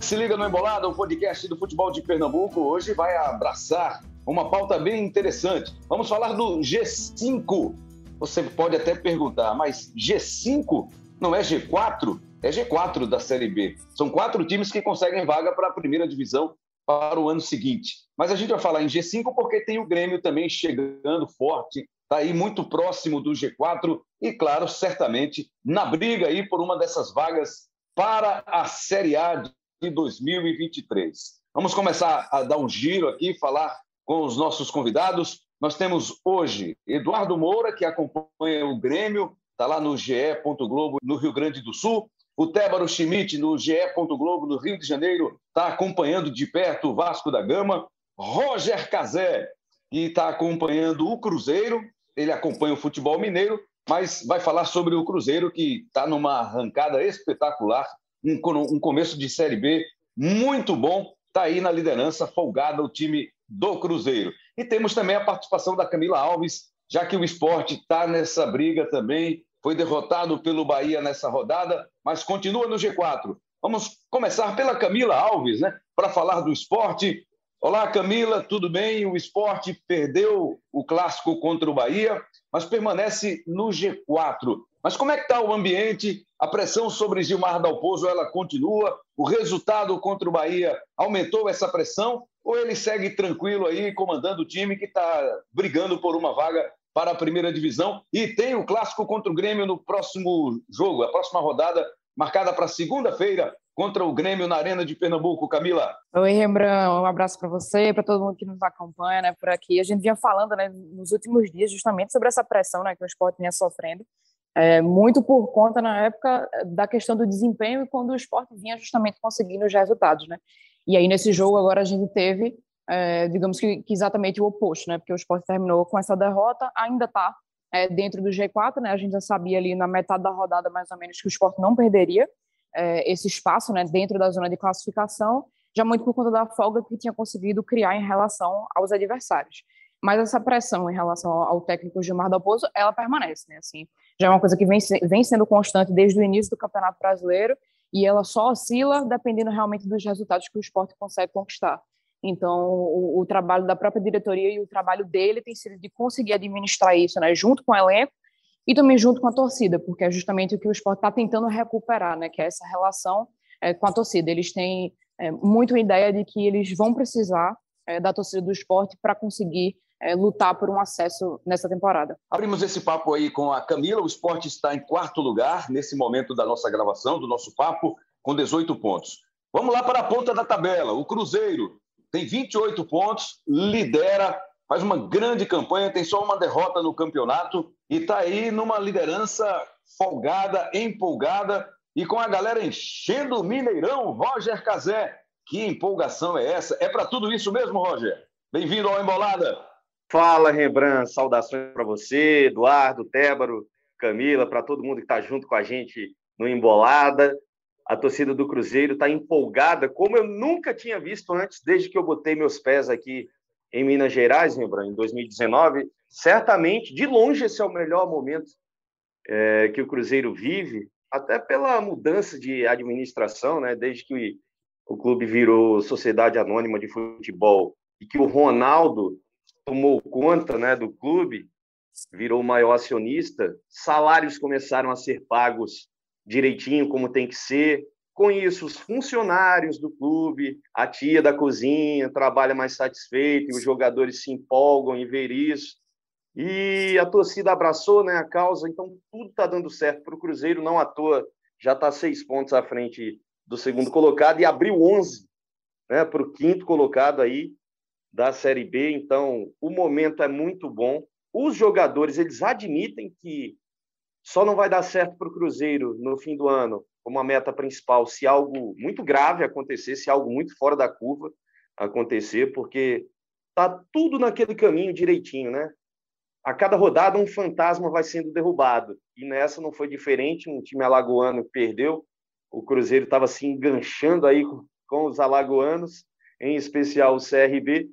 se liga no Embolada, o podcast do futebol de Pernambuco, hoje vai abraçar uma pauta bem interessante. Vamos falar do G5. Você pode até perguntar, mas G5 não é G4? É G4 da Série B. São quatro times que conseguem vaga para a primeira divisão para o ano seguinte. Mas a gente vai falar em G5 porque tem o Grêmio também chegando forte, está aí muito próximo do G4 e, claro, certamente na briga aí por uma dessas vagas para a Série A de 2023. Vamos começar a dar um giro aqui, falar com os nossos convidados. Nós temos hoje Eduardo Moura, que acompanha o Grêmio, está lá no GE. Globo, no Rio Grande do Sul. O Tébaro Schmidt, no GE. Globo, no Rio de Janeiro, está acompanhando de perto o Vasco da Gama. Roger Cazé, que está acompanhando o Cruzeiro. Ele acompanha o futebol mineiro, mas vai falar sobre o Cruzeiro, que está numa arrancada espetacular, um, um começo de Série B muito bom. Está aí na liderança, folgada o time do Cruzeiro. E temos também a participação da Camila Alves, já que o esporte está nessa briga também, foi derrotado pelo Bahia nessa rodada, mas continua no G4. Vamos começar pela Camila Alves, né, para falar do esporte. Olá, Camila, tudo bem? O esporte perdeu o clássico contra o Bahia, mas permanece no G4. Mas como é que está o ambiente? A pressão sobre Gilmar Dalpozo, ela continua? O resultado contra o Bahia aumentou essa pressão? Ou ele segue tranquilo aí, comandando o time que está brigando por uma vaga para a primeira divisão? E tem o clássico contra o Grêmio no próximo jogo, a próxima rodada, marcada para segunda-feira, contra o Grêmio na Arena de Pernambuco. Camila. Oi, Rembrandt. Um abraço para você, para todo mundo que nos acompanha né, por aqui. A gente vinha falando né, nos últimos dias justamente sobre essa pressão né, que o esporte vinha sofrendo. É, muito por conta, na época, da questão do desempenho e quando o esporte vinha justamente conseguindo os resultados. Né? E aí, nesse jogo, agora a gente teve, é, digamos que, que, exatamente o oposto, né? Porque o esporte terminou com essa derrota, ainda está é, dentro do G4, né? A gente já sabia ali na metade da rodada, mais ou menos, que o esporte não perderia é, esse espaço, né? Dentro da zona de classificação, já muito por conta da folga que tinha conseguido criar em relação aos adversários. Mas essa pressão em relação ao técnico Gilmar Dalpozo, ela permanece, né? Assim, já é uma coisa que vem, vem sendo constante desde o início do Campeonato Brasileiro e ela só oscila dependendo realmente dos resultados que o esporte consegue conquistar. Então, o, o, trabalho da própria diretoria e o trabalho dele tem sido de conseguir administrar isso, né, junto com o elenco e também junto com a torcida, porque é justamente o que o esporte está tentando recuperar, né, que é essa relação é, com a torcida. Eles têm é, muito a ideia de que eles vão precisar é, da torcida do esporte para conseguir é, lutar por um acesso nessa temporada. Abrimos esse papo aí com a Camila. O esporte está em quarto lugar nesse momento da nossa gravação, do nosso papo, com 18 pontos. Vamos lá para a ponta da tabela. O Cruzeiro tem 28 pontos, lidera, faz uma grande campanha, tem só uma derrota no campeonato e está aí numa liderança folgada, empolgada e com a galera enchendo o Mineirão. Roger Cazé, que empolgação é essa? É para tudo isso mesmo, Roger? Bem-vindo ao Embolada. Fala, Rembrandt, saudações para você, Eduardo, Tébaro, Camila, para todo mundo que está junto com a gente no Embolada. A torcida do Cruzeiro está empolgada, como eu nunca tinha visto antes, desde que eu botei meus pés aqui em Minas Gerais, Rembrandt, em 2019. Certamente, de longe, esse é o melhor momento é, que o Cruzeiro vive, até pela mudança de administração, né? desde que o clube virou sociedade anônima de futebol e que o Ronaldo tomou conta né, do clube, virou o maior acionista, salários começaram a ser pagos direitinho, como tem que ser. Com isso, os funcionários do clube, a tia da cozinha, trabalha mais satisfeito, e os jogadores se empolgam em ver isso. E a torcida abraçou né, a causa, então tudo está dando certo para o Cruzeiro, não à toa, já está seis pontos à frente do segundo colocado e abriu 11 né, para o quinto colocado aí, da Série B, então o momento é muito bom. Os jogadores eles admitem que só não vai dar certo para o Cruzeiro no fim do ano, como a meta principal, se algo muito grave acontecer, se algo muito fora da curva acontecer, porque tá tudo naquele caminho direitinho, né? A cada rodada um fantasma vai sendo derrubado e nessa não foi diferente. Um time alagoano perdeu, o Cruzeiro estava se enganchando aí com os alagoanos, em especial o CRB,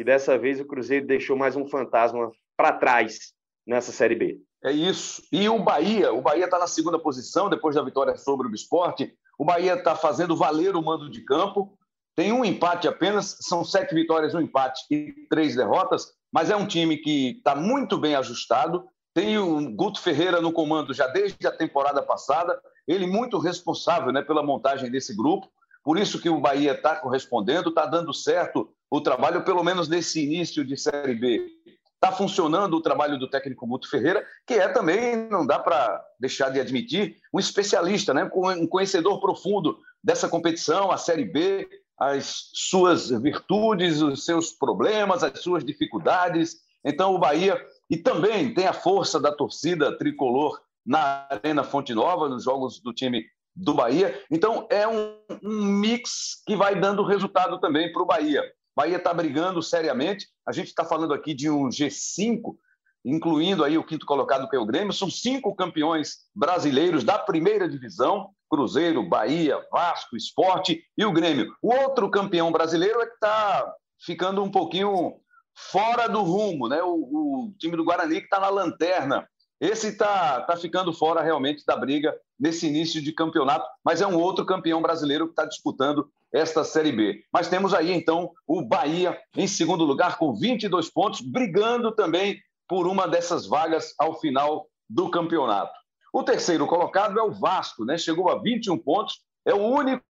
e dessa vez o Cruzeiro deixou mais um fantasma para trás nessa Série B. É isso. E o Bahia, o Bahia está na segunda posição depois da vitória sobre o Esporte. O Bahia está fazendo valer o mando de campo. Tem um empate apenas, são sete vitórias, um empate e três derrotas, mas é um time que está muito bem ajustado. Tem o Guto Ferreira no comando já desde a temporada passada, ele muito responsável né, pela montagem desse grupo. Por isso que o Bahia está correspondendo, está dando certo o trabalho, pelo menos nesse início de Série B. Está funcionando o trabalho do técnico Guto Ferreira, que é também, não dá para deixar de admitir, um especialista, né? um conhecedor profundo dessa competição, a Série B, as suas virtudes, os seus problemas, as suas dificuldades. Então, o Bahia, e também tem a força da torcida tricolor na Arena Fonte Nova, nos jogos do time do Bahia. Então, é um, um mix que vai dando resultado também para o Bahia. Bahia está brigando seriamente. A gente está falando aqui de um G5, incluindo aí o quinto colocado, que é o Grêmio. São cinco campeões brasileiros da primeira divisão. Cruzeiro, Bahia, Vasco, Esporte e o Grêmio. O outro campeão brasileiro é que está ficando um pouquinho fora do rumo, né? O, o time do Guarani que está na lanterna. Esse está tá ficando fora realmente da briga nesse início de campeonato, mas é um outro campeão brasileiro que está disputando esta Série B. Mas temos aí, então, o Bahia em segundo lugar com 22 pontos, brigando também por uma dessas vagas ao final do campeonato. O terceiro colocado é o Vasco, né? Chegou a 21 pontos, é o único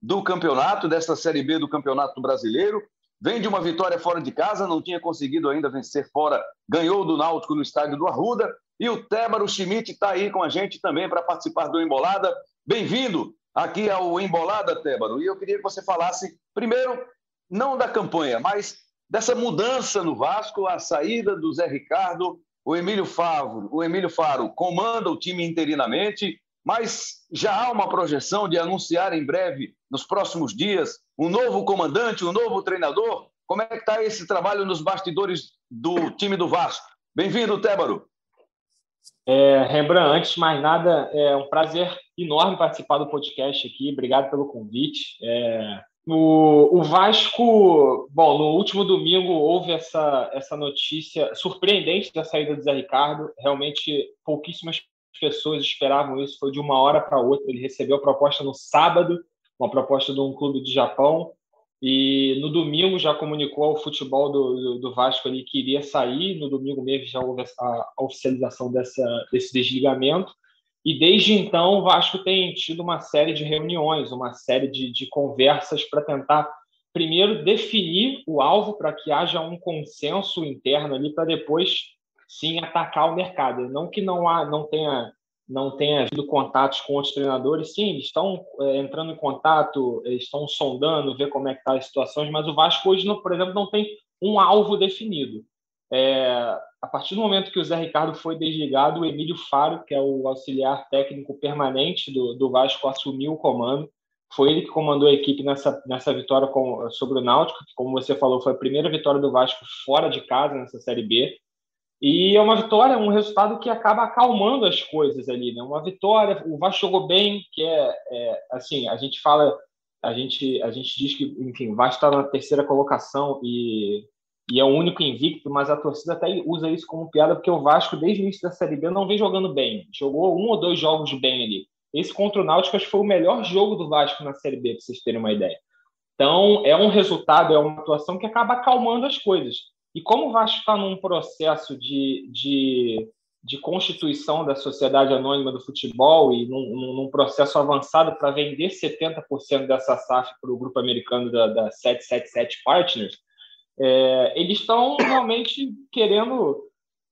do campeonato, desta Série B do Campeonato Brasileiro. Vem de uma vitória fora de casa, não tinha conseguido ainda vencer fora, ganhou do Náutico no estádio do Arruda. E o Tébaro Schmidt está aí com a gente também para participar do Embolada. Bem-vindo aqui ao Embolada, Tébaro. E eu queria que você falasse, primeiro, não da campanha, mas dessa mudança no Vasco, a saída do Zé Ricardo o Emílio Faro, o Emílio Faro comanda o time interinamente, mas já há uma projeção de anunciar em breve, nos próximos dias, um novo comandante, um novo treinador. Como é que está esse trabalho nos bastidores do time do Vasco? Bem-vindo, Tébaro. É, Rembrandt, antes de mais nada, é um prazer enorme participar do podcast aqui. Obrigado pelo convite. É, o, o Vasco, bom, no último domingo houve essa, essa notícia surpreendente da saída do Zé Ricardo. Realmente pouquíssimas pessoas esperavam isso. Foi de uma hora para outra. Ele recebeu a proposta no sábado, uma proposta de um clube de Japão. E no domingo já comunicou ao futebol do, do, do Vasco ali que iria sair. No domingo mesmo já houve a, a oficialização dessa, desse desligamento. E desde então, o Vasco tem tido uma série de reuniões, uma série de, de conversas para tentar, primeiro, definir o alvo para que haja um consenso interno ali, para depois, sim, atacar o mercado. Não que não, há, não tenha não tenha havido contatos com outros treinadores, sim, eles estão é, entrando em contato, estão sondando, ver como é que está as situações, mas o Vasco hoje, por exemplo, não tem um alvo definido. É, a partir do momento que o Zé Ricardo foi desligado, o Emílio Faro, que é o auxiliar técnico permanente do, do Vasco, assumiu o comando. Foi ele que comandou a equipe nessa, nessa vitória com, sobre o Náutico, que, como você falou, foi a primeira vitória do Vasco fora de casa nessa Série B. E é uma vitória, um resultado que acaba acalmando as coisas ali, né? Uma vitória, o Vasco jogou bem, que é, é assim, a gente fala, a gente, a gente diz que, enfim, o Vasco está na terceira colocação e e é o único invicto, mas a torcida até usa isso como piada, porque o Vasco, desde o início da Série B, não vem jogando bem. Jogou um ou dois jogos bem ali. Esse contra o Náutico acho que foi o melhor jogo do Vasco na Série B, para vocês terem uma ideia. Então, é um resultado, é uma atuação que acaba acalmando as coisas. E como o Vasco está num processo de, de, de, constituição da sociedade anônima do futebol e num, num processo avançado para vender 70% dessa SAF para o grupo americano da, da 777 Partners, é, eles estão realmente querendo,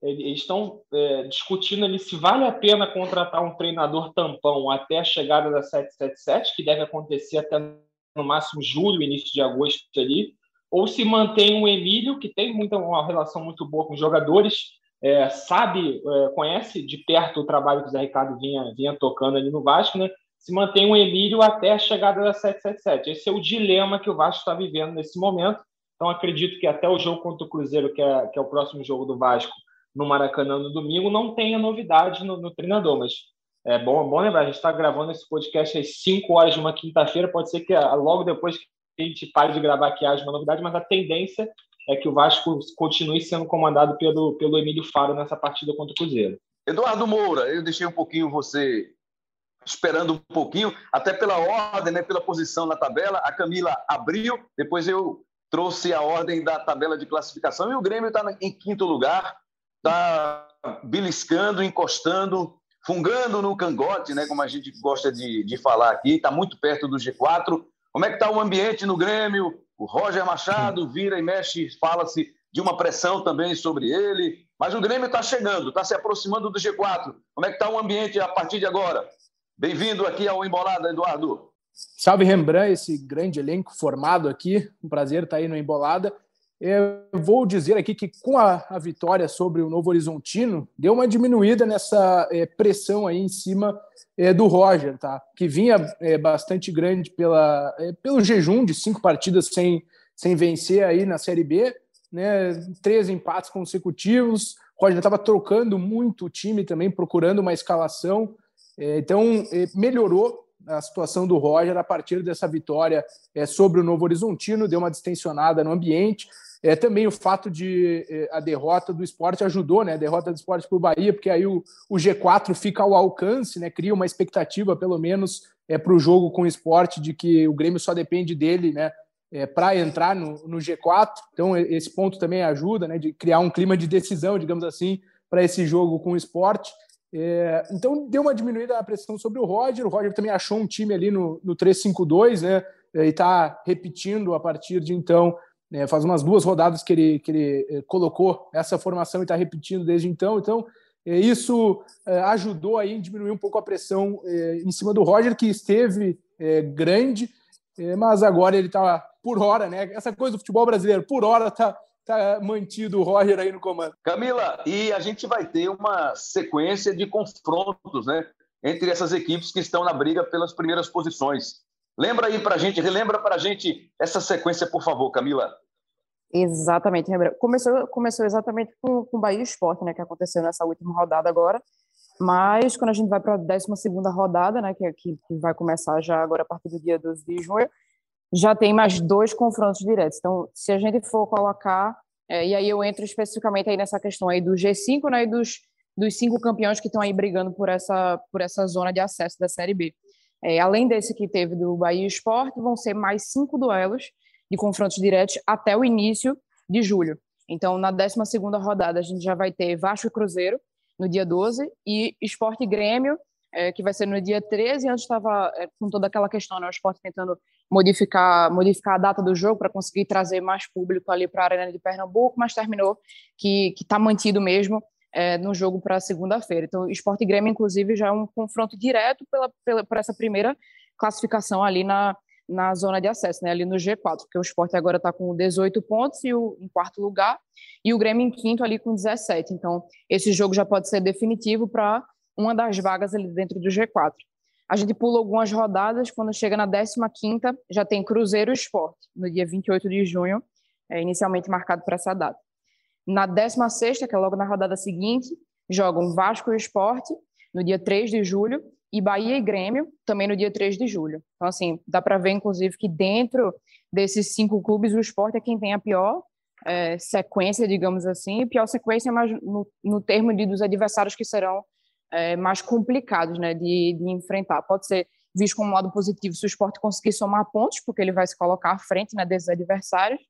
eles estão é, discutindo ali se vale a pena contratar um treinador tampão até a chegada da 777, que deve acontecer até no máximo julho, início de agosto ali, ou se mantém um Emílio, que tem muita, uma relação muito boa com os jogadores, é, sabe, é, conhece de perto o trabalho que o Zé Ricardo vinha, vinha tocando ali no Vasco, né? se mantém um Emílio até a chegada da 777. Esse é o dilema que o Vasco está vivendo nesse momento. Então, acredito que até o jogo contra o Cruzeiro, que é, que é o próximo jogo do Vasco, no Maracanã no domingo, não tenha novidade no, no treinador. Mas é bom, bom lembrar, a gente está gravando esse podcast às 5 horas de uma quinta-feira. Pode ser que ah, logo depois que gente pare de gravar aqui haja uma novidade, mas a tendência é que o Vasco continue sendo comandado pelo, pelo Emílio Faro nessa partida contra o Cruzeiro. Eduardo Moura, eu deixei um pouquinho você esperando um pouquinho, até pela ordem, né, pela posição na tabela. A Camila abriu, depois eu trouxe a ordem da tabela de classificação e o Grêmio está em quinto lugar, está beliscando, encostando, fungando no cangote, né, como a gente gosta de, de falar aqui, está muito perto do G4. Como é que está o ambiente no Grêmio? O Roger Machado vira e mexe, fala-se de uma pressão também sobre ele. Mas o Grêmio está chegando, está se aproximando do G4. Como é que está o ambiente a partir de agora? Bem-vindo aqui ao Embolada, Eduardo. Salve Rembrandt, esse grande elenco formado aqui. Um prazer estar aí no Embolada. Eu vou dizer aqui que com a, a vitória sobre o Novo Horizontino, deu uma diminuída nessa é, pressão aí em cima é, do Roger, tá? Que vinha é, bastante grande pela, é, pelo jejum de cinco partidas sem, sem vencer aí na Série B, né? Três empates consecutivos. O Roger estava trocando muito o time também, procurando uma escalação. É, então, é, melhorou a situação do Roger a partir dessa vitória é, sobre o Novo Horizontino, deu uma distensionada no ambiente. É, também o fato de é, a derrota do esporte ajudou, né? A derrota do esporte para o Bahia, porque aí o, o, G4 fica ao alcance, né? Cria uma expectativa, pelo menos, é, para o jogo com o esporte, de que o Grêmio só depende dele, né? É, para entrar no, no, G4. Então, esse ponto também ajuda, né? De criar um clima de decisão, digamos assim, para esse jogo com o esporte. É, então deu uma diminuída na pressão sobre o Roger. O Roger também achou um time ali no, no 3-5-2, né? E está repetindo a partir de então. Né, faz umas duas rodadas que ele, que ele é, colocou essa formação e está repetindo desde então. Então, é, isso é, ajudou aí a diminuir um pouco a pressão é, em cima do Roger, que esteve grande, mas agora ele está por hora, né? Essa coisa do futebol brasileiro, por hora está tá mantido o Roger aí no comando. Camila, e a gente vai ter uma sequência de confrontos, né? Entre essas equipes que estão na briga pelas primeiras posições. Lembra aí para a gente, relembra para a gente essa sequência, por favor, Camila. Exatamente, começou, começou exatamente com, com o Bahia Esporte, né, que aconteceu nessa última rodada agora, mas quando a gente vai para a 12 rodada, né, é, que, que vai começar já agora a partir do dia 12 de junho, já tem mais dois confrontos diretos. Então, se a gente for colocar, é, e aí eu entro especificamente aí nessa questão aí do G5, né, e dos, dos cinco campeões que estão aí brigando por essa, por essa zona de acesso da Série B. É, além desse que teve do Bahia Esporte, vão ser mais cinco duelos de confrontos diretos até o início de julho. Então, na 12 rodada, a gente já vai ter Vasco e Cruzeiro no dia 12 e Esporte e Grêmio é, que vai ser no dia 13. Antes estava é, com toda aquela questão, né, o esporte tentando modificar, modificar a data do jogo para conseguir trazer mais público ali para a Arena de Pernambuco, mas terminou que está mantido mesmo é, no jogo para segunda-feira. Então, Esporte e Grêmio, inclusive, já é um confronto direto pela, pela, por essa primeira classificação ali na, na zona de acesso, né, ali no G4, porque o esporte agora está com 18 pontos e o, em quarto lugar, e o Grêmio em quinto ali com 17. Então, esse jogo já pode ser definitivo para uma das vagas ali dentro do G4. A gente pula algumas rodadas, quando chega na 15ª, já tem Cruzeiro Esporte, no dia 28 de junho, é inicialmente marcado para essa data. Na 16ª, que é logo na rodada seguinte, jogam Vasco e Esporte, no dia 3 de julho, e Bahia e Grêmio, também no dia 3 de julho. Então, assim, dá para ver, inclusive, que dentro desses cinco clubes, o esporte é quem tem a pior é, sequência, digamos assim, pior sequência mas no, no termo de, dos adversários que serão é, mais complicados né, de, de, enfrentar. Pode ser visto como um lado positivo se o esporte conseguir somar pontos, porque ele vai se colocar à frente né, desses adversários,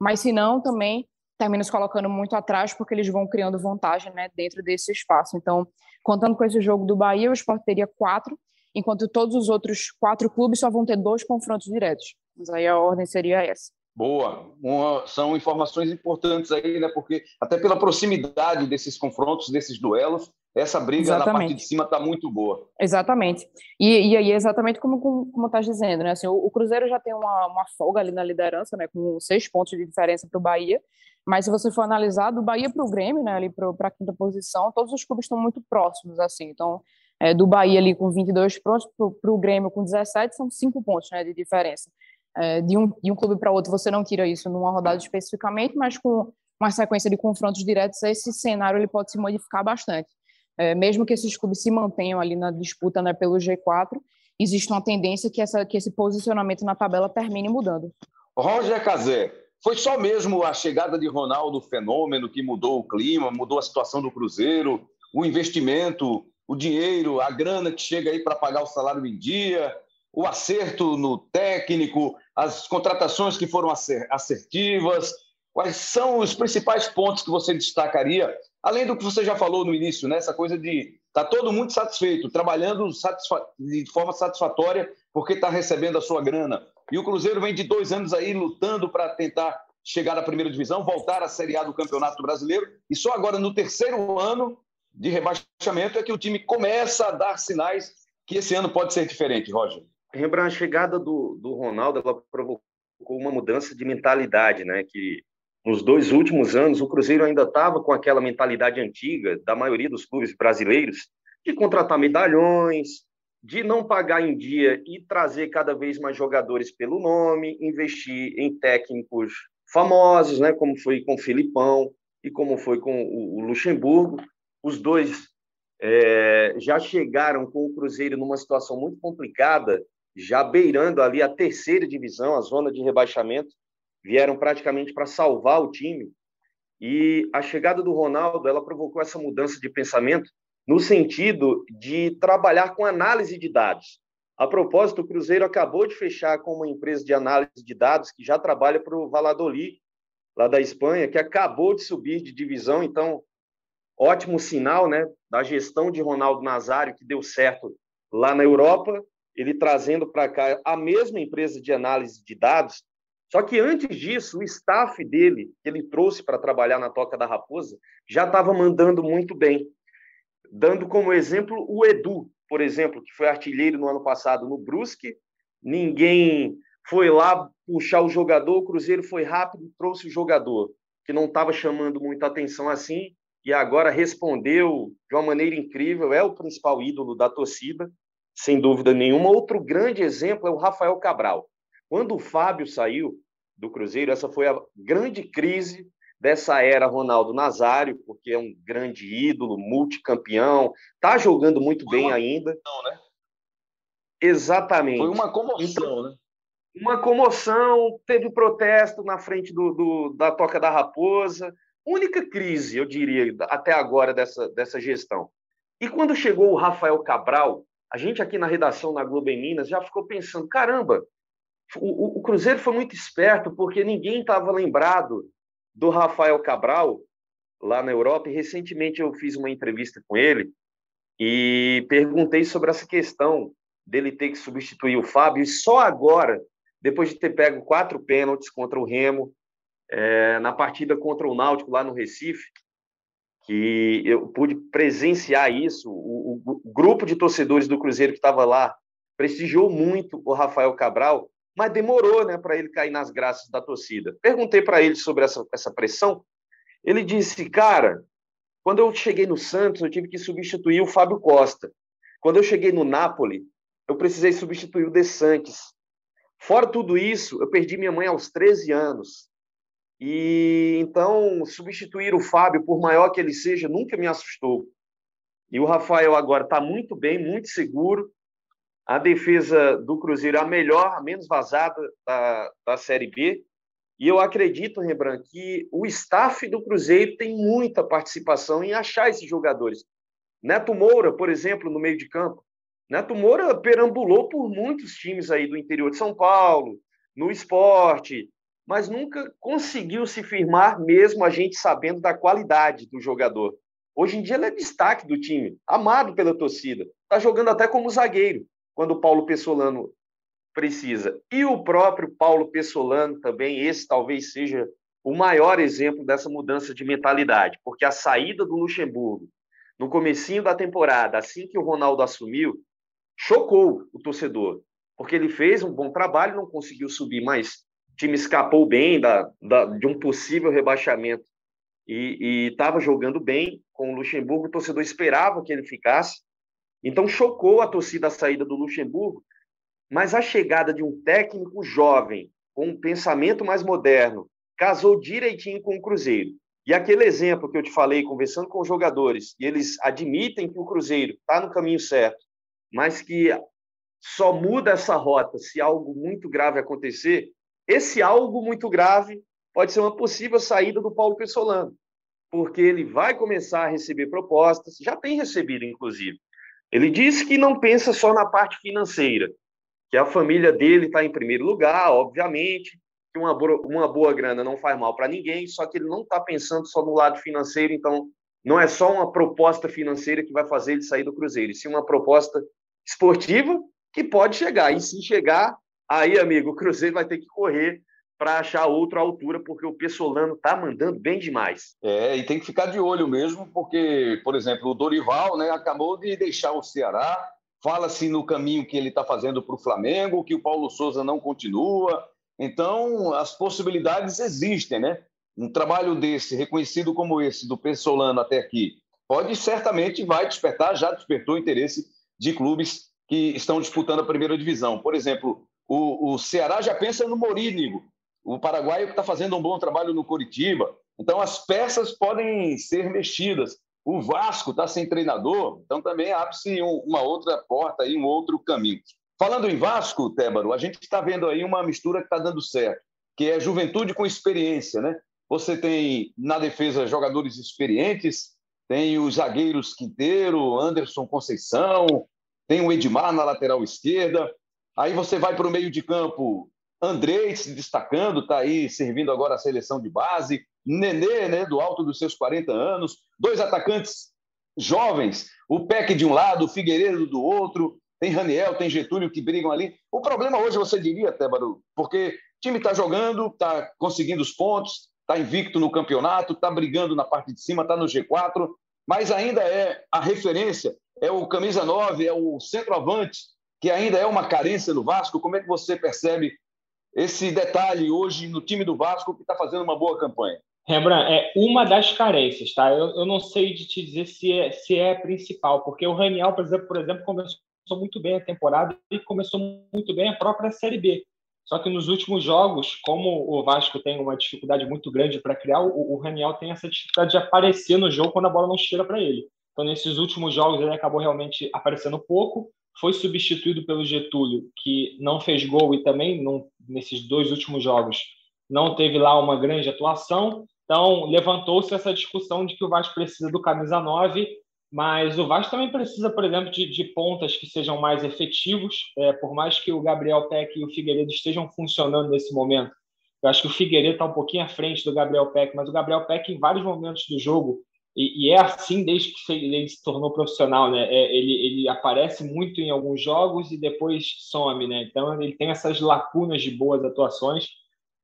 mas se não, também termina se colocando muito atrás, porque eles vão criando vantagem né, dentro desse espaço. Então, contando com esse jogo do Bahia, o esporte teria quatro, enquanto todos os outros quatro clubes só vão ter dois confrontos diretos. Mas aí a ordem seria essa. Boa, Uma, são informações importantes aí, né? Porque até pela proximidade desses confrontos, desses duelos, essa briga exatamente. na parte de cima está muito boa. Exatamente. E, e aí, exatamente como, como, como tá dizendo, né? Assim, o, o, Cruzeiro já tem uma, uma folga ali na liderança, né? Com seis pontos de diferença para o Bahia. Mas se você for analisar, do Bahia para o Grêmio, né? Ali para a quinta posição, todos os clubes estão muito próximos, assim. Então, é, do Bahia ali com 22 pontos para o Grêmio com 17, são cinco pontos né, de diferença. É, de, um, de um clube para outro, você não tira isso numa rodada especificamente, mas com uma sequência de confrontos diretos, esse cenário ele pode se modificar bastante é, mesmo que esses clubes se mantenham ali na disputa né, pelo G4, existe uma tendência que, essa, que esse posicionamento na tabela termine mudando. Roger Cazé, foi só mesmo a chegada de Ronaldo fenômeno que mudou o clima, mudou a situação do Cruzeiro, o investimento o dinheiro, a grana que chega aí para pagar o salário em dia, o acerto no técnico, as contratações que foram assertivas? Quais são os principais pontos que você destacaria? Além do que você já falou no início, né? essa coisa de tá todo mundo satisfeito, trabalhando satisfa de forma satisfatória porque está recebendo a sua grana. E o Cruzeiro vem de dois anos aí lutando para tentar chegar à primeira divisão, voltar à Série A do Campeonato Brasileiro. E só agora, no terceiro ano de rebaixamento, é que o time começa a dar sinais que esse ano pode ser diferente, Roger. Rembrandt, a chegada do, do Ronaldo ela provocou uma mudança de mentalidade, né? Que nos dois últimos anos o Cruzeiro ainda estava com aquela mentalidade antiga da maioria dos clubes brasileiros de contratar medalhões, de não pagar em dia e trazer cada vez mais jogadores pelo nome, investir em técnicos famosos, né, como foi com o Filipão e como foi com o Luxemburgo. Os dois é, já chegaram com o Cruzeiro numa situação muito complicada, já beirando ali a terceira divisão, a zona de rebaixamento, vieram praticamente para salvar o time. E a chegada do Ronaldo, ela provocou essa mudança de pensamento no sentido de trabalhar com análise de dados. A propósito, o Cruzeiro acabou de fechar com uma empresa de análise de dados que já trabalha para o Valladolid, lá da Espanha, que acabou de subir de divisão. Então, ótimo sinal né, da gestão de Ronaldo Nazário, que deu certo lá na Europa, ele trazendo para cá a mesma empresa de análise de dados. Só que antes disso, o staff dele, que ele trouxe para trabalhar na Toca da Raposa, já estava mandando muito bem dando como exemplo o Edu, por exemplo, que foi artilheiro no ano passado no Brusque. Ninguém foi lá puxar o jogador, o Cruzeiro foi rápido, trouxe o jogador, que não estava chamando muita atenção assim, e agora respondeu de uma maneira incrível, é o principal ídolo da torcida, sem dúvida nenhuma. Outro grande exemplo é o Rafael Cabral. Quando o Fábio saiu do Cruzeiro, essa foi a grande crise dessa era Ronaldo Nazário, porque é um grande ídolo, multicampeão, está jogando muito Foi bem ainda. Comoção, né? Exatamente. Foi uma comoção, então, né? Uma comoção, teve protesto na frente do, do, da Toca da Raposa. Única crise, eu diria, até agora dessa, dessa gestão. E quando chegou o Rafael Cabral, a gente aqui na redação na Globo em Minas já ficou pensando: caramba, o, o Cruzeiro foi muito esperto porque ninguém estava lembrado do Rafael Cabral, lá na Europa, e recentemente eu fiz uma entrevista com ele e perguntei sobre essa questão dele ter que substituir o Fábio, e só agora, depois de ter pego quatro pênaltis contra o Remo, é, na partida contra o Náutico lá no Recife, que eu pude presenciar isso, o, o, o grupo de torcedores do Cruzeiro que estava lá prestigiou muito o Rafael Cabral, mas demorou né, para ele cair nas graças da torcida. Perguntei para ele sobre essa, essa pressão. Ele disse, cara, quando eu cheguei no Santos, eu tive que substituir o Fábio Costa. Quando eu cheguei no Napoli, eu precisei substituir o De Santos. Fora tudo isso, eu perdi minha mãe aos 13 anos. E então, substituir o Fábio, por maior que ele seja, nunca me assustou. E o Rafael agora está muito bem, muito seguro a defesa do Cruzeiro é a melhor, a menos vazada da, da Série B. E eu acredito, Rembrandt, que o staff do Cruzeiro tem muita participação em achar esses jogadores. Neto Moura, por exemplo, no meio de campo. Neto Moura perambulou por muitos times aí do interior de São Paulo, no esporte, mas nunca conseguiu se firmar, mesmo a gente sabendo da qualidade do jogador. Hoje em dia ele é destaque do time, amado pela torcida. Está jogando até como zagueiro quando o Paulo Pessolano precisa. E o próprio Paulo Pessolano também, esse talvez seja o maior exemplo dessa mudança de mentalidade, porque a saída do Luxemburgo no comecinho da temporada, assim que o Ronaldo assumiu, chocou o torcedor, porque ele fez um bom trabalho, não conseguiu subir, mas o time escapou bem da, da de um possível rebaixamento e estava jogando bem com o Luxemburgo, o torcedor esperava que ele ficasse, então chocou a torcida a saída do Luxemburgo, mas a chegada de um técnico jovem, com um pensamento mais moderno, casou direitinho com o Cruzeiro. E aquele exemplo que eu te falei, conversando com os jogadores, e eles admitem que o Cruzeiro está no caminho certo, mas que só muda essa rota se algo muito grave acontecer, esse algo muito grave pode ser uma possível saída do Paulo Pessolano, porque ele vai começar a receber propostas, já tem recebido, inclusive, Ele disse que não pensa só na parte financeira, que a família dele está em primeiro lugar, obviamente, que uma, uma boa grana não faz mal para ninguém, só que ele não está pensando só no lado financeiro, então não é só uma proposta financeira que vai fazer ele sair do Cruzeiro, sim uma proposta esportiva que pode chegar. E se chegar, aí, amigo, o Cruzeiro vai ter que correr para achar outra altura, porque o Pessolano tá mandando bem demais. É, e tem que ficar de olho mesmo, porque, por exemplo, o Dorival né, acabou de deixar o Ceará, fala-se no caminho que ele está fazendo para o Flamengo, que o Paulo Souza não continua. Então, as possibilidades existem, né? Um trabalho desse, reconhecido como esse, do Pessolano até aqui, pode certamente vai despertar, já despertou interesse de clubes que estão disputando a primeira divisão. Por exemplo, o, o Ceará já pensa no Morínigo, o paraguaio está fazendo um bom trabalho no Curitiba. Então, as peças podem ser mexidas. O Vasco está sem treinador, então também abre-se uma outra porta, aí, um outro caminho. Falando em Vasco, Tébaro, a gente está vendo aí uma mistura que está dando certo, que é juventude com experiência, né? Você tem na defesa jogadores experientes, tem os zagueiros Quinteiro, Anderson Conceição, tem o Edmar na lateral esquerda. Aí você vai para o meio de campo, Andrei se destacando, está aí servindo agora a seleção de base. Nenê, né, do alto dos seus 40 anos. Dois atacantes jovens, o Peck de um lado, o Figueiredo do outro. Tem Raniel, tem Getúlio que brigam ali. O problema hoje, você diria, Tébaro, porque o time está jogando, está conseguindo os pontos, está invicto no campeonato, está brigando na parte de cima, está no G4, mas ainda é a referência, é o camisa 9, é o centroavante, que ainda é uma carência do Vasco. Como é que você percebe esse detalhe hoje no time do Vasco que está fazendo uma boa campanha? Rembrandt, é uma das carências, tá? Eu, eu não sei de te dizer se é, se é principal, porque o Raniel, por exemplo, por exemplo, começou muito bem a temporada e começou muito bem a própria Série B. Só que nos últimos jogos, como o Vasco tem uma dificuldade muito grande para criar, o, o Raniel tem essa dificuldade de aparecer no jogo quando a bola não chega para ele. Então, nesses últimos jogos, ele acabou realmente aparecendo pouco. Foi substituído pelo Getúlio, que não fez gol e também, nesses dois últimos jogos, não teve lá uma grande atuação. Então, levantou-se essa discussão de que o Vasco precisa do camisa 9 mas o Vasco também precisa, por exemplo, de, de pontas que sejam mais efetivos. É, por mais que o Gabriel Peck e o Figueiredo estejam funcionando nesse momento, eu acho que o Figueiredo está um pouquinho à frente do Gabriel Peck, mas o Gabriel Peck, em vários momentos do jogo, e, e é assim desde que ele se tornou profissional, né? É, ele, ele aparece muito em alguns jogos e depois some, né? Então ele tem essas lacunas de boas atuações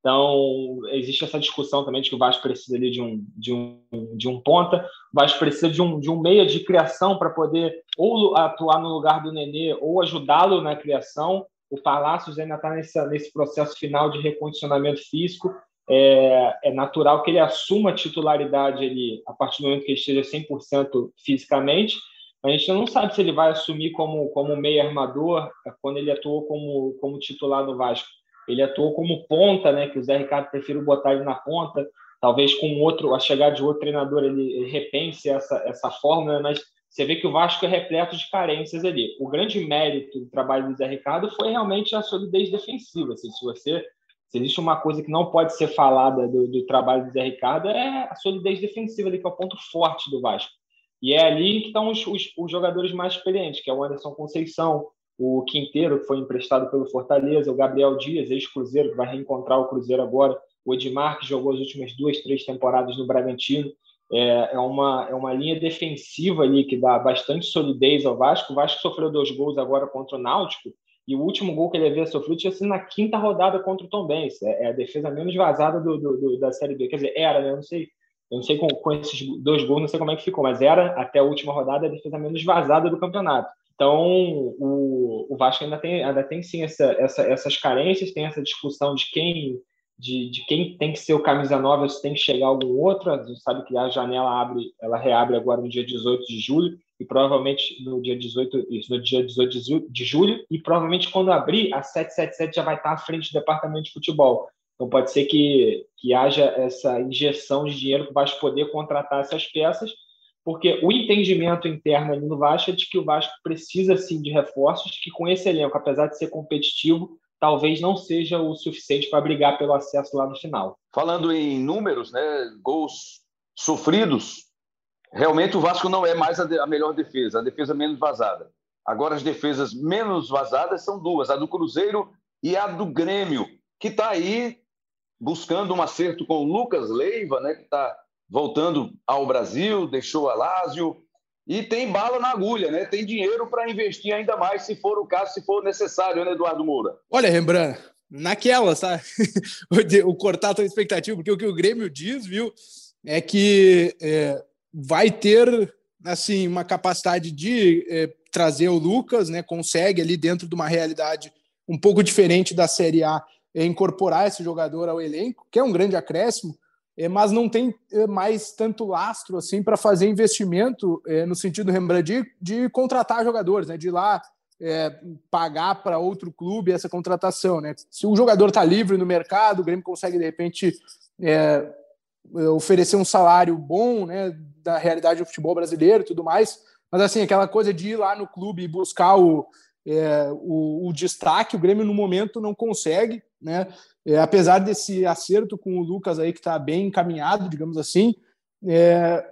então, existe essa discussão também de que o Vasco precisa ali de um, de um, de um ponta, o Vasco precisa de um, de um meia de criação para poder ou atuar no lugar do Nenê ou ajudá-lo na criação. O Palácios ainda está nesse, nesse processo final de recondicionamento físico. É, é, natural que ele assuma a titularidade ali a partir do momento que ele esteja 100% fisicamente. A gente não sabe se ele vai assumir como, como meia armador quando ele atuou como, como titular no Vasco ele atuou como ponta, né? Que o Zé Ricardo preferiu botar ele na ponta. Talvez com outro, a chegada de outro treinador, ele repense essa, essa fórmula, mas você vê que o Vasco é repleto de carências ali. O grande mérito do trabalho do Zé Ricardo foi realmente a solidez defensiva. Assim, se você se existe uma coisa que não pode ser falada do, do, trabalho do Zé Ricardo é a solidez defensiva, ali, que é o ponto forte do Vasco. E é ali que estão os, os, os jogadores mais experientes, que é o Anderson Conceição, o Quinteiro, que foi emprestado pelo Fortaleza, o Gabriel Dias, ex-Cruzeiro, que vai reencontrar o Cruzeiro agora, o Edmar, que jogou as últimas duas, três temporadas no Bragantino. É, é, uma, é uma linha defensiva ali que dá bastante solidez ao Vasco. O Vasco sofreu dois gols agora contra o Náutico, e o último gol que ele havia sofrido tinha sido na quinta rodada contra o Tom Benz. É, é a defesa menos vazada do, do, do, da Série B. Quer dizer, era, né? Eu não sei, eu não sei com, com esses dois gols, não sei como é que ficou, mas era, até a última rodada, a defesa menos vazada do campeonato. Então, o, o Vasco ainda tem, ainda tem sim essa, essa, essas carências, tem essa discussão de quem, de, de quem tem que ser o camisa nova, se tem que chegar algum outro. A gente sabe que a janela abre, ela reabre agora no dia 18 de julho, e provavelmente no dia 18, isso, no dia 18 de julho, e provavelmente quando abrir, a 777 já vai estar à frente do departamento de futebol. Então pode ser que, que haja essa injeção de dinheiro para o Vasco poder contratar essas peças porque o entendimento interno ali no Vasco é de que o Vasco precisa sim de reforços, que com esse elenco, apesar de ser competitivo, talvez não seja o suficiente para brigar pelo acesso lá no final. Falando em números, né, gols sofridos, realmente o Vasco não é mais a, de, a melhor defesa, a defesa menos vazada. Agora, as defesas menos vazadas são duas, a do Cruzeiro e a do Grêmio, que está aí buscando um acerto com o Lucas Leiva, né, que está voltando ao Brasil, deixou a Lásio, e tem bala na agulha, né? Tem dinheiro para investir ainda mais, se for o caso, se for necessário, né, Eduardo Moura? Olha, Rembrandt, naquela, tá? o cortar a expectativa, porque o que o Grêmio diz, viu, é que é, vai ter assim uma capacidade de é, trazer o Lucas, né? Consegue ali dentro de uma realidade um pouco diferente da Série A é, incorporar esse jogador ao elenco, que é um grande acréscimo, é, mas não tem mais tanto lastro assim para fazer investimento no sentido Rembrandt de, de contratar jogadores, né? De ir lá é, pagar para outro clube essa contratação, né? Se o jogador está livre no mercado, o Grêmio consegue de repente é, oferecer um salário bom, né? Da realidade do futebol brasileiro e tudo mais, mas assim aquela coisa de ir lá no clube e buscar o, é, o, o, destaque, o Grêmio no momento não consegue, né? É, apesar desse acerto com o Lucas aí que está bem encaminhado, digamos assim, é,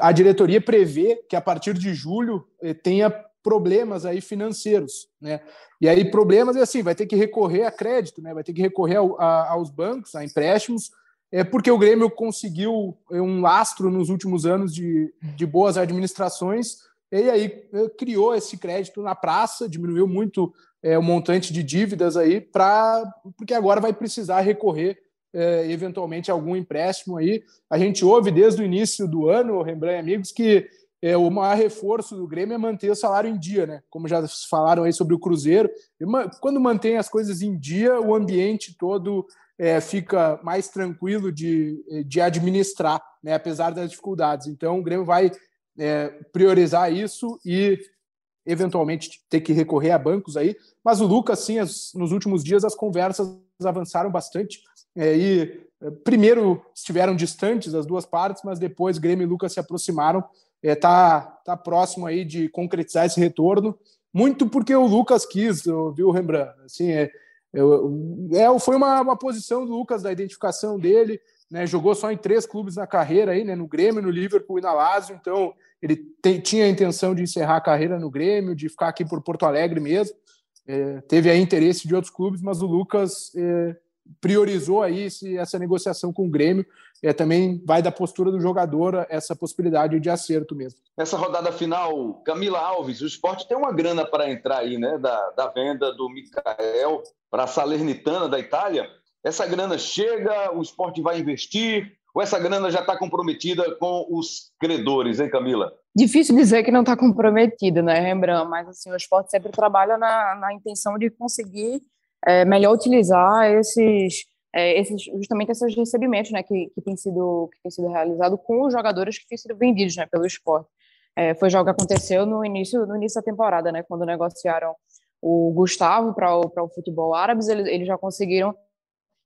a diretoria prevê que a partir de julho tenha problemas aí financeiros, né? E aí problemas é assim, vai ter que recorrer a crédito, né? Vai ter que recorrer ao, a, aos bancos, a empréstimos, é porque o Grêmio conseguiu é, um lastro nos últimos anos de, de boas administrações e aí é, criou esse crédito na praça, diminuiu muito é, o montante de dívidas aí para porque agora vai precisar recorrer é, eventualmente a algum empréstimo aí. A gente ouve desde o início do ano, Rembrandt amigos, que é, o maior reforço do Grêmio é manter o salário em dia, né? Como já falaram aí sobre o Cruzeiro. Quando mantém as coisas em dia, o ambiente todo é, fica mais tranquilo de, de administrar, né? apesar das dificuldades. Então, o Grêmio vai é, priorizar isso e eventualmente ter que recorrer a bancos aí. Mas o Lucas, sim, as, nos últimos dias as conversas avançaram bastante. É, e é, primeiro estiveram distantes as duas partes, mas depois Grêmio e Lucas se aproximaram é, tá, tá próximo aí de concretizar esse retorno, muito porque o Lucas quis, viu, Rembrandt? Assim, é, é, foi uma, uma posição do Lucas, da identificação dele, né, jogou só em três clubes na carreira, aí, né, no Grêmio, no Liverpool e na Lazio, então ele tinha a intenção de encerrar a carreira no Grêmio, de ficar aqui por Porto Alegre mesmo, é, teve aí interesse de outros clubes, mas o Lucas é, priorizou aí esse, essa negociação com o Grêmio. É, também vai da postura do jogador essa possibilidade de acerto mesmo. Nessa rodada final, Camila Alves, o esporte tem uma grana para entrar aí, né? Da, da venda do Mikael para a Salernitana da Itália. Essa grana chega, o esporte vai investir, ou essa grana já está comprometida com os credores, hein, Camila? Difícil dizer que não está comprometida, né, Rembrandt? Mas assim, o esporte sempre trabalha na, na intenção de conseguir é, melhor utilizar esses, é, esses, justamente esses recebimentos né, que, que, sido, que sido realizado com os jogadores que têm sido vendidos né, pelo esporte. É, foi já o que aconteceu no início, no início da temporada, né, quando negociaram o Gustavo para o, o futebol árabe, eles, eles já conseguiram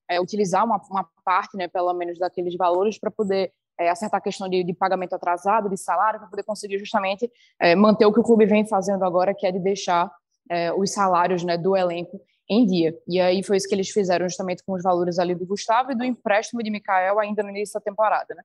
é, utilizar uma, uma parte, né, pelo menos, daqueles valores para poder é, acertar a questão de, de, pagamento atrasado, de salário, para poder conseguir justamente é, manter o que o clube vem fazendo agora, que é de deixar é, os salários né, do elenco em dia. E aí foi isso que eles fizeram justamente com os valores ali do Gustavo e do empréstimo de Mikael ainda no início da temporada, né?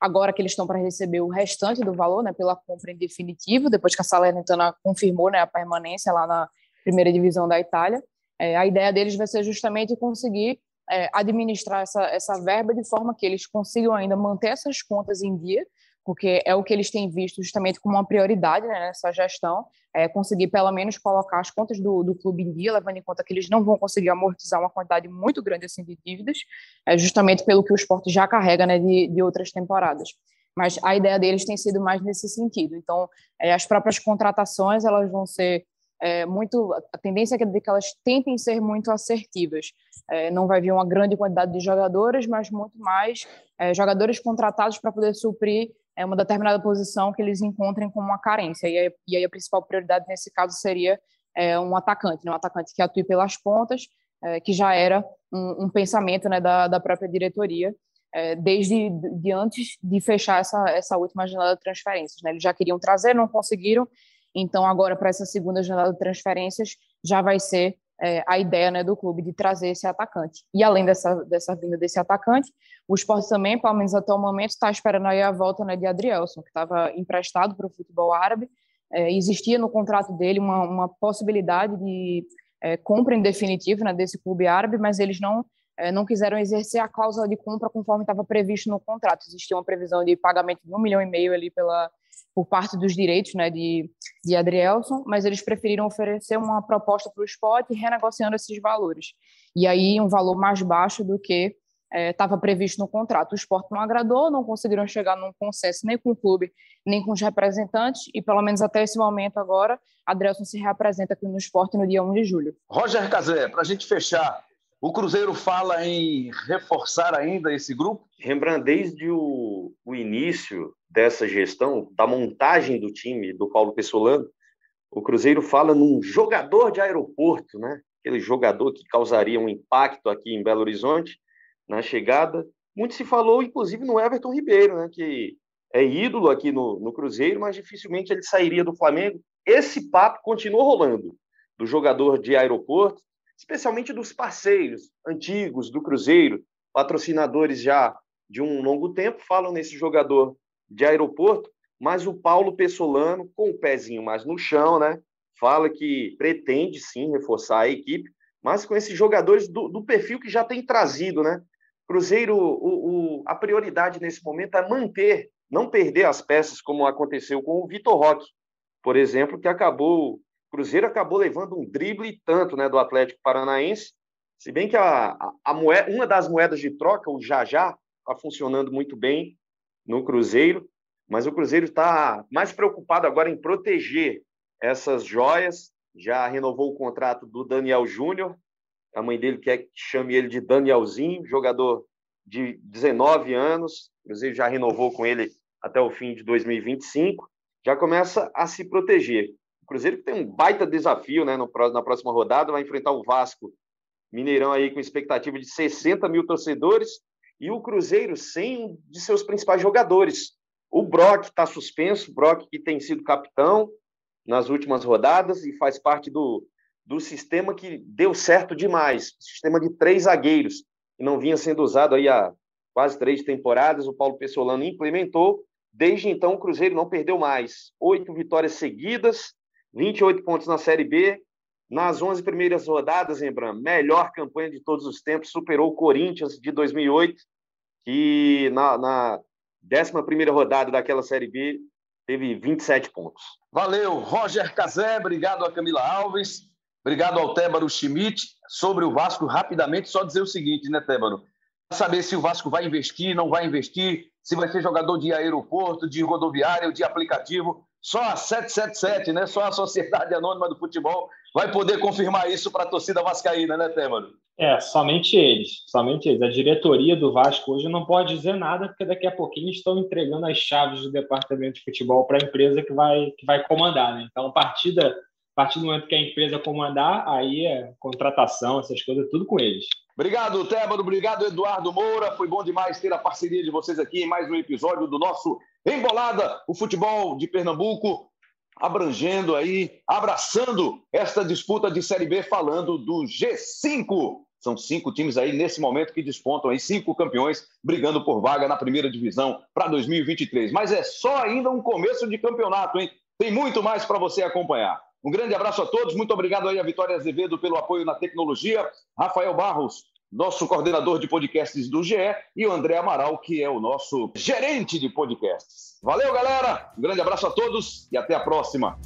Agora que eles estão para receber o restante do valor, né, pela compra em definitivo, depois que a Salernitana confirmou, né, a permanência lá na primeira divisão da Itália, é, a ideia deles vai ser justamente conseguir é, administrar essa, essa verba de forma que eles consigam ainda manter essas contas em dia, porque é o que eles têm visto justamente como uma prioridade né, nessa gestão, é conseguir pelo menos colocar as contas do, do clube em dia, levando em conta que eles não vão conseguir amortizar uma quantidade muito grande assim, de dívidas, é justamente pelo que o esporte já carrega né, de, de outras temporadas. Mas a ideia deles tem sido mais nesse sentido. Então, é, as próprias contratações elas vão ser é, muito a tendência é que elas tentem ser muito assertivas. É, não vai vir uma grande quantidade de jogadores, mas muito mais é, jogadores contratados para poder suprir é uma determinada posição que eles encontrem como uma carência. E aí, e aí a principal prioridade nesse caso seria é, um atacante, né? um atacante que atue pelas pontas, é, que já era um, um pensamento né, da, da própria diretoria, é, desde de antes de fechar essa, essa última janela de transferências. Né? Eles já queriam trazer, não conseguiram, então agora para essa segunda janela de transferências já vai ser é, a ideia né, do clube de trazer esse atacante. E além dessa, dessa vinda desse atacante, o esporte também, pelo menos até o momento, está esperando aí a volta né, de Adrielson, que estava emprestado para o futebol árabe. É, existia no contrato dele uma, uma possibilidade de é, compra em definitivo né, desse clube árabe, mas eles não não quiseram exercer a cláusula de compra conforme estava previsto no contrato. Existia uma previsão de pagamento de um milhão e meio ali pela, por parte dos direitos né, de, de Adrielson, mas eles preferiram oferecer uma proposta para o esporte renegociando esses valores. E aí um valor mais baixo do que estava é, previsto no contrato. O esporte não agradou, não conseguiram chegar num consenso nem com o clube, nem com os representantes, e pelo menos até esse momento agora, Adrielson se reapresenta aqui no esporte no dia 1 de julho. Roger Cazé, para a gente fechar, o Cruzeiro fala em reforçar ainda esse grupo? Rembrandt, desde o, o início dessa gestão, da montagem do time do Paulo Pessolano, o Cruzeiro fala num jogador de aeroporto, né? Aquele jogador que causaria um impacto aqui em Belo Horizonte na chegada. Muito se falou, inclusive, no Everton Ribeiro, né? Que é ídolo aqui no, no Cruzeiro, mas dificilmente ele sairia do Flamengo. Esse papo continuou rolando do jogador de aeroporto especialmente dos parceiros antigos do Cruzeiro, patrocinadores já de um longo tempo, falam nesse jogador de aeroporto, mas o Paulo Pessolano, com o pezinho mais no chão, né, fala que pretende sim reforçar a equipe, mas com esses jogadores do, do perfil que já tem trazido, né? Cruzeiro, o, o, a prioridade nesse momento é manter, não perder as peças, como aconteceu com o Vitor Roque, por exemplo, que acabou Cruzeiro acabou levando um drible tanto né, do Atlético Paranaense, se bem que a, a, a moeda, uma das moedas de troca, o Jajá, está funcionando muito bem no Cruzeiro, mas o Cruzeiro está mais preocupado agora em proteger essas joias. Já renovou o contrato do Daniel Júnior, a mãe dele quer que chame ele de Danielzinho, jogador de 19 anos. O Cruzeiro já renovou com ele até o fim de 2025. Já começa a se proteger. O Cruzeiro tem um baita desafio né, no, na próxima rodada, vai enfrentar o Vasco Mineirão aí com expectativa de 60 mil torcedores e o Cruzeiro sem um de seus principais jogadores. O Brock está suspenso, o Brock que tem sido capitão nas últimas rodadas e faz parte do, do sistema que deu certo demais, sistema de três zagueiros, que não vinha sendo usado aí há quase três temporadas, o Paulo Pessolano implementou. Desde então, o Cruzeiro não perdeu mais. Oito vitórias seguidas, 28 pontos na Série B. Nas 11 primeiras rodadas, lembrando, melhor campanha de todos os tempos, superou o Corinthians de 2008, que na, na 11 rodada daquela Série B teve 27 pontos. Valeu, Roger Cazé, obrigado a Camila Alves, obrigado ao Tébaro Schmidt. Sobre o Vasco, rapidamente, só dizer o seguinte, né, Tébaro? Saber se o Vasco vai investir, não vai investir, se vai ser jogador de aeroporto, de rodoviário, de aplicativo. Só a 777, né? Só a Sociedade Anônima do Futebol vai poder confirmar isso para a torcida vascaína, né, Têmano? É, somente eles, somente eles. A diretoria do Vasco hoje não pode dizer nada, porque daqui a pouquinho estão entregando as chaves do departamento de futebol para a empresa que vai, que vai comandar, né? Então, a partida, a partir do momento que a empresa comandar, aí é contratação, essas coisas, tudo com eles. Obrigado, Tébaro. Obrigado, Eduardo Moura. Foi bom demais ter a parceria de vocês aqui em mais um episódio do nosso Embolada, o futebol de Pernambuco, abrangendo aí, abraçando esta disputa de Série B, falando do G5. São cinco times aí nesse momento que despontam aí, cinco campeões brigando por vaga na primeira divisão para 2023. Mas é só ainda um começo de campeonato, hein? Tem muito mais para você acompanhar. Um grande abraço a todos, muito obrigado aí a Vitória Azevedo pelo apoio na tecnologia, Rafael Barros, nosso coordenador de podcasts do GE, e o André Amaral, que é o nosso gerente de podcasts. Valeu, galera! Um grande abraço a todos e até a próxima.